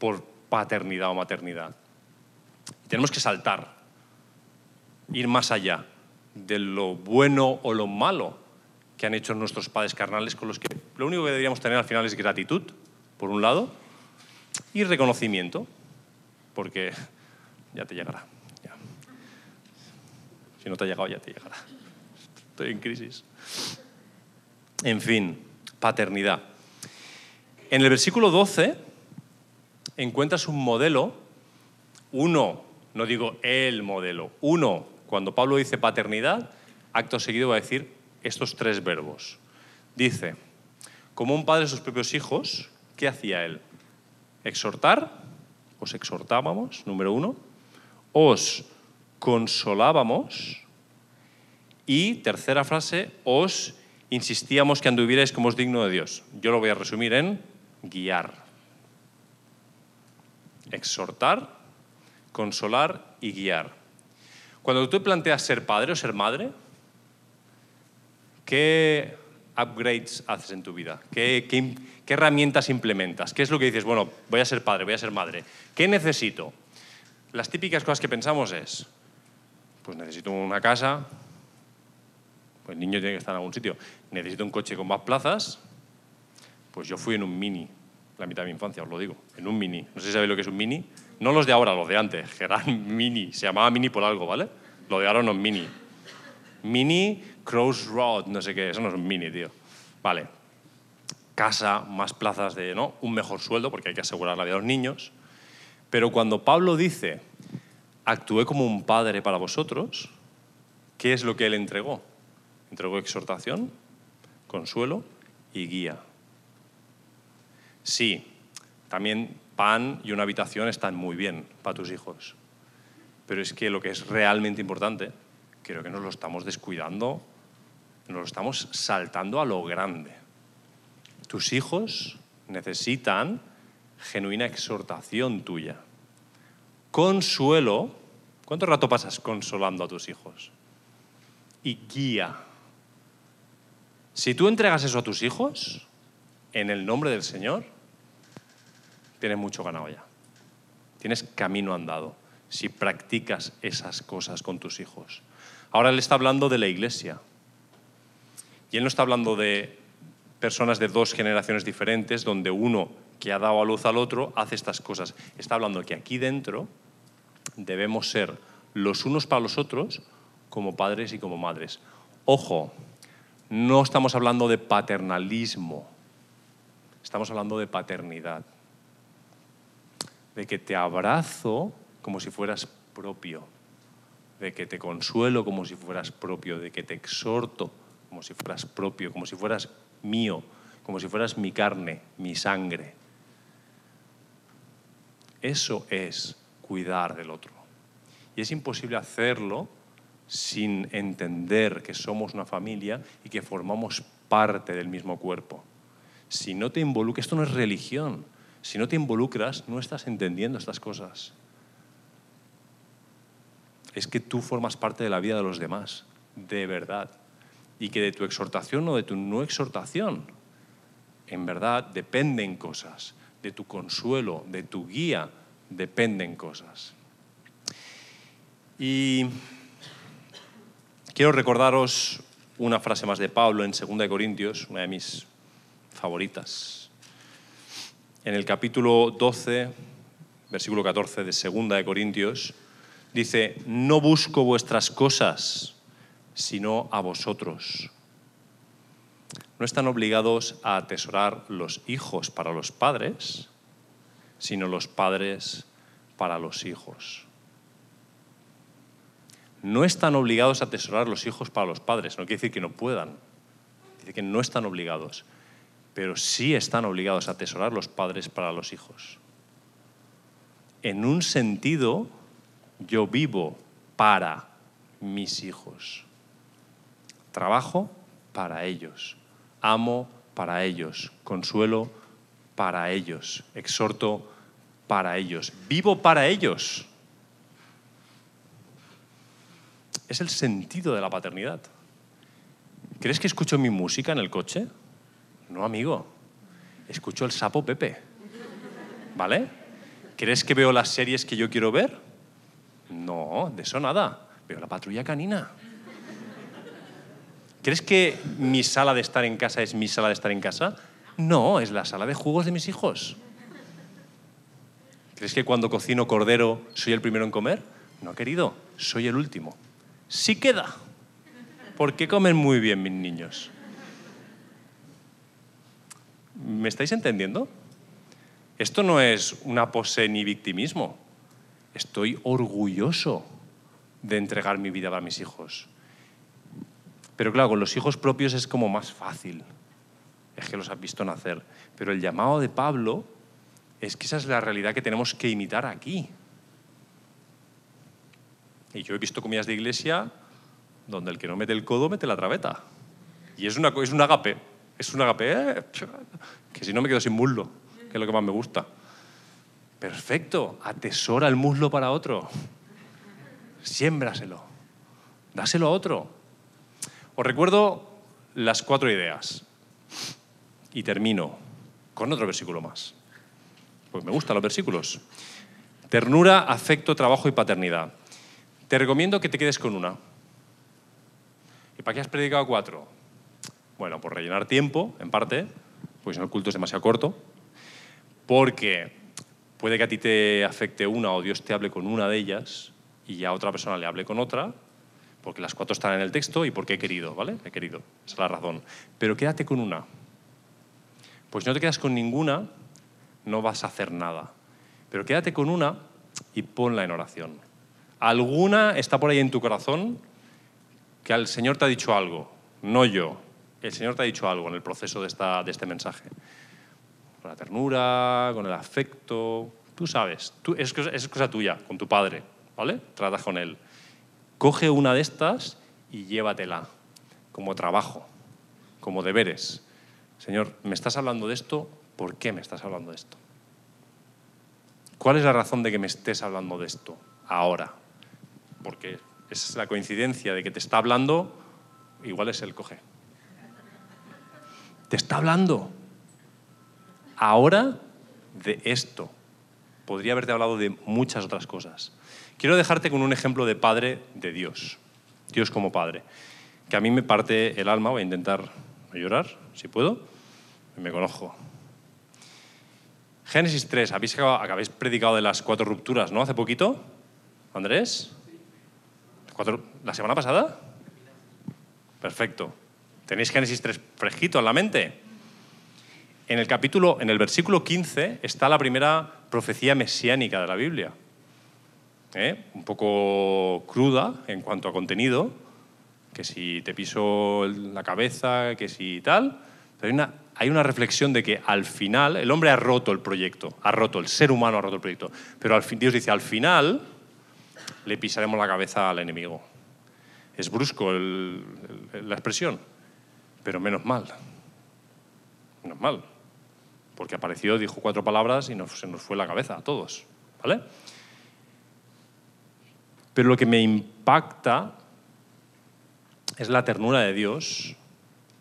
por paternidad o maternidad. Tenemos que saltar, ir más allá de lo bueno o lo malo que han hecho nuestros padres carnales con los que lo único que deberíamos tener al final es gratitud, por un lado, y reconocimiento, porque ya te llegará. ya. Si no te ha llegado, ya te llegará. Estoy en crisis. En fin, paternidad. En el versículo 12 encuentras un modelo, uno, no digo el modelo, uno, cuando Pablo dice paternidad, acto seguido va a decir estos tres verbos. Dice, como un padre de sus propios hijos, ¿qué hacía él? Exhortar, os exhortábamos, número uno, os consolábamos, Y tercera frase, os insistíamos que anduvierais como es digno de Dios. Yo lo voy a resumir en guiar. Exhortar, consolar y guiar. Cuando tú planteas ser padre o ser madre, ¿qué upgrades haces en tu vida? ¿Qué, qué, herramientas implementas? ¿Qué es lo que dices? Bueno, voy a ser padre, voy a ser madre. ¿Qué necesito? Las típicas cosas que pensamos es, pues necesito una casa, pues el niño tiene que estar en algún sitio. Necesito un coche con más plazas, pues yo fui en un mini, la mitad de mi infancia, os lo digo, en un mini. No sé si sabéis lo que es un mini. No los de ahora, los de antes, que eran mini. Se llamaba mini por algo, ¿vale? Lo de ahora no es mini. Mini Crossroad, no sé qué, eso no es un mini, tío. Vale. Casa, más plazas de, ¿no? Un mejor sueldo, porque hay que asegurar la vida de los niños. Pero cuando Pablo dice, actué como un padre para vosotros, ¿qué es lo que él entregó? Entregó exhortación, consuelo y guía. Sí, también pan y una habitación están muy bien para tus hijos. Pero es que lo que es realmente importante, creo que nos lo estamos descuidando, nos lo estamos saltando a lo grande. Tus hijos necesitan genuina exhortación tuya. Consuelo, ¿cuánto rato pasas consolando a tus hijos? Y guía. Si tú entregas eso a tus hijos, en el nombre del Señor, tienes mucho ganado ya. Tienes camino andado si practicas esas cosas con tus hijos. Ahora él está hablando de la iglesia. Y él no está hablando de personas de dos generaciones diferentes, donde uno que ha dado a luz al otro hace estas cosas. Está hablando que aquí dentro debemos ser los unos para los otros como padres y como madres. Ojo, no estamos hablando de paternalismo, estamos hablando de paternidad de que te abrazo como si fueras propio, de que te consuelo como si fueras propio, de que te exhorto como si fueras propio, como si fueras mío, como si fueras mi carne, mi sangre. Eso es cuidar del otro. Y es imposible hacerlo sin entender que somos una familia y que formamos parte del mismo cuerpo. Si no te involucras, esto no es religión, si no te involucras, no estás entendiendo estas cosas. Es que tú formas parte de la vida de los demás, de verdad. Y que de tu exhortación o de tu no exhortación, en verdad dependen cosas. De tu consuelo, de tu guía, dependen cosas. Y quiero recordaros una frase más de Pablo en 2 Corintios, una de mis favoritas en el capítulo 12, versículo 14 de Segunda de Corintios, dice, no busco vuestras cosas, sino a vosotros. No están obligados a atesorar los hijos para los padres, sino los padres para los hijos. No están obligados a atesorar los hijos para los padres, no quiere decir que no puedan, dice que no están obligados, pero sí están obligados a atesorar los padres para los hijos. En un sentido, yo vivo para mis hijos. Trabajo para ellos. Amo para ellos. Consuelo para ellos. Exhorto para ellos. Vivo para ellos. Es el sentido de la paternidad. ¿Crees que escucho mi música en el coche? No, amigo. Escucho el sapo Pepe. ¿Vale? ¿Crees que veo las series que yo quiero ver? No, de eso nada. Veo la patrulla canina. ¿Crees que mi sala de estar en casa es mi sala de estar en casa? No, es la sala de juegos de mis hijos. ¿Crees que cuando cocino cordero soy el primero en comer? No, querido, soy el último. Sí queda. Porque comen muy bien mis niños. ¿Me estáis entendiendo? Esto no es una pose ni victimismo. Estoy orgulloso de entregar mi vida a mis hijos. Pero claro, con los hijos propios es como más fácil. Es que los has visto nacer. Pero el llamado de Pablo es que esa es la realidad que tenemos que imitar aquí. Y yo he visto comidas de iglesia donde el que no mete el codo mete la traveta. Y es, una, es un agape, es un agape, eh, que si no me quedo sin muslo, que es lo que más me gusta. Perfecto, atesora el muslo para otro. Siémbraselo, dáselo a otro. Os recuerdo las cuatro ideas. Y termino con otro versículo más. Pues me gustan los versículos. Ternura, afecto, trabajo y paternidad. Te recomiendo que te quedes con una. ¿Y para qué has predicado cuatro? Bueno, por rellenar tiempo, en parte, pues no el culto es demasiado corto, porque puede que a ti te afecte una o Dios te hable con una de ellas y ya otra persona le hable con otra, porque las cuatro están en el texto y porque he querido, ¿vale? He querido, esa es la razón. Pero quédate con una. Pues si no te quedas con ninguna, no vas a hacer nada. Pero quédate con una y ponla en oración. Alguna está por ahí en tu corazón que al Señor te ha dicho algo, no yo. El Señor te ha dicho algo en el proceso de, esta, de este mensaje. Con la ternura, con el afecto. Tú sabes, es, es cosa tuya, con tu padre, ¿vale? Tratas con él. Coge una de estas y llévatela como trabajo, como deberes. Señor, ¿me estás hablando de esto? ¿Por qué me estás hablando de esto? ¿Cuál es la razón de que me estés hablando de esto ahora? Porque es la coincidencia de que te está hablando, igual es el coge. Te está hablando ahora de esto. Podría haberte hablado de muchas otras cosas. Quiero dejarte con un ejemplo de padre de Dios. Dios como padre. Que a mí me parte el alma. Voy a intentar llorar, si puedo. Me conozco. Génesis 3. ¿Habéis, habéis predicado de las cuatro rupturas, ¿no? Hace poquito. Andrés. ¿Cuatro- ¿La semana pasada? Perfecto. ¿Tenéis Génesis 3 fresquito en la mente? En el capítulo, en el versículo 15 está la primera profecía mesiánica de la Biblia. ¿Eh? Un poco cruda en cuanto a contenido, que si te piso la cabeza, que si tal. Pero hay una, hay una reflexión de que al final el hombre ha roto el proyecto, ha roto, el ser humano ha roto el proyecto. Pero al fin, Dios dice, al final le pisaremos la cabeza al enemigo. Es brusco la expresión, pero menos mal. Menos mal. Porque apareció, dijo cuatro palabras y se nos fue la cabeza a todos. ¿Vale? Pero lo que me impacta es la ternura de Dios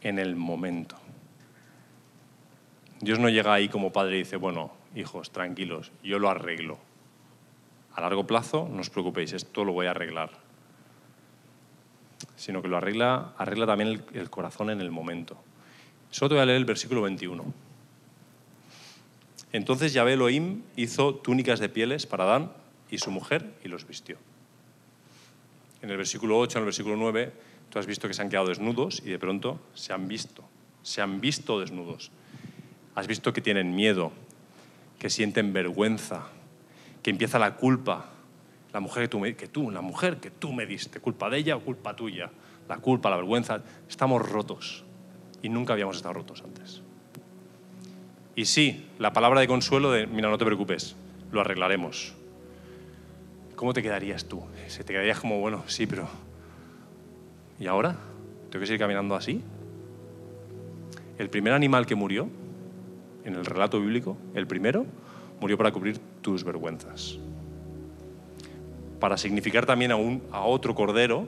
en el momento. Dios no llega ahí como padre y dice, bueno, hijos, tranquilos, yo lo arreglo. A largo plazo, no os preocupéis, esto lo voy a arreglar. Sino que lo arregla, arregla también el, corazón en el momento. Solo te voy a leer el versículo 21. Entonces Yahvé Elohim hizo túnicas de pieles para Adán y su mujer y los vistió. En el versículo 8, en el versículo 9, tú has visto que se han quedado desnudos y de pronto se han visto, se han visto desnudos. Has visto que tienen miedo, que sienten vergüenza, que empieza la culpa. La mujer que tú, me, la mujer que tú me diste, culpa de ella o culpa tuya. La culpa, la vergüenza, estamos rotos y nunca habíamos estado rotos antes. Y sí, la palabra de consuelo de, mira, no te preocupes, lo arreglaremos. ¿Cómo te quedarías tú? Se te quedarías como, bueno, sí, pero... ¿Y ahora? ¿Tengo que seguir caminando así? El primer animal que murió, en el relato bíblico, el primero, murió para cubrir tus vergüenzas. Para significar también a, un, a otro cordero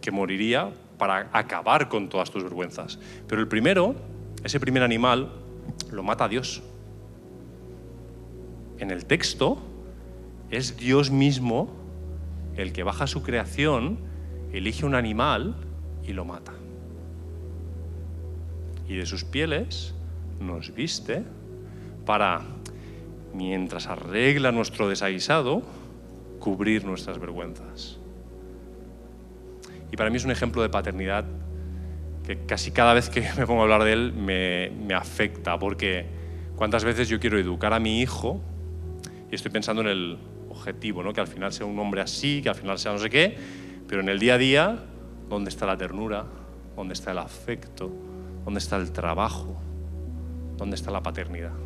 que moriría para acabar con todas tus vergüenzas. Pero el primero, ese primer animal, lo mata Dios. En el texto es Dios mismo el que baja su creación, elige un animal y lo mata. Y de sus pieles nos viste para, mientras arregla nuestro desaguisado, cubrir nuestras vergüenzas. Y para mí es un ejemplo de paternidad que casi cada vez que me pongo a hablar de él me, me afecta, porque cuántas veces yo quiero educar a mi hijo y estoy pensando en el objetivo, ¿no? que al final sea un hombre así, que al final sea no sé qué, pero en el día a día, ¿dónde está la ternura? ¿Dónde está el afecto? ¿Dónde está el trabajo? ¿Dónde está la paternidad?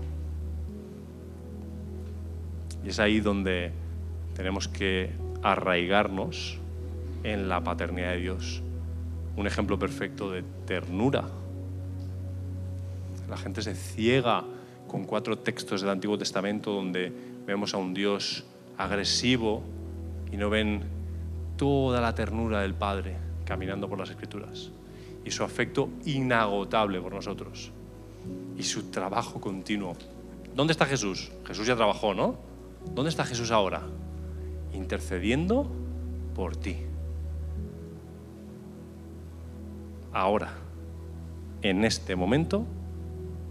Y es ahí donde tenemos que arraigarnos en la paternidad de Dios. Un ejemplo perfecto de ternura. La gente se ciega con cuatro textos del Antiguo Testamento donde vemos a un Dios agresivo y no ven toda la ternura del Padre caminando por las Escrituras y su afecto inagotable por nosotros y su trabajo continuo. ¿Dónde está Jesús? Jesús ya trabajó, ¿no? ¿Dónde está Jesús ahora? Intercediendo por ti. Ahora, en este momento,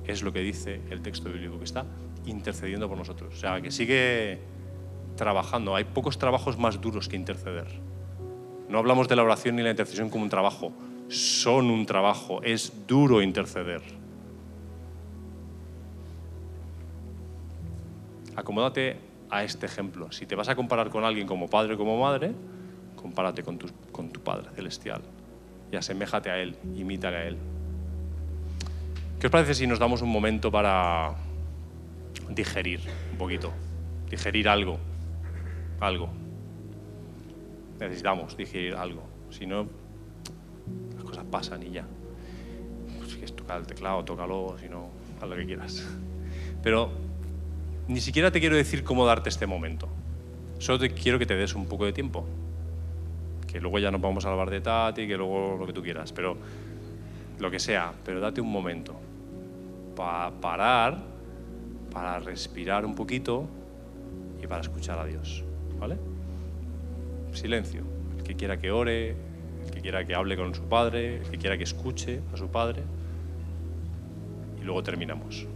es lo que dice el texto bíblico, que está intercediendo por nosotros. O sea, que sigue trabajando. Hay pocos trabajos más duros que interceder. No hablamos de la oración ni la intercesión como un trabajo. Son un trabajo. Es duro interceder. Acomódate a este ejemplo. Si te vas a comparar con alguien como padre o como madre, compárate con tu, con tu Padre celestial y aseméjate a Él, imítale a Él. ¿Qué os parece si nos damos un momento para digerir un poquito? Digerir algo. Algo. Necesitamos digerir algo. Si no, las cosas pasan y ya. Pues si quieres tocar el teclado, tócalo, si no, haz lo que quieras. Pero ni siquiera te quiero decir cómo darte este momento. Solo te quiero que te des un poco de tiempo. Que luego ya nos vamos a hablar de Tati, que luego lo que tú quieras. Pero lo que sea, pero date un momento para parar, para respirar un poquito y para escuchar a Dios. ¿Vale? Silencio. El que quiera que ore, el que quiera que hable con su padre, el que quiera que escuche a su padre. Y luego terminamos.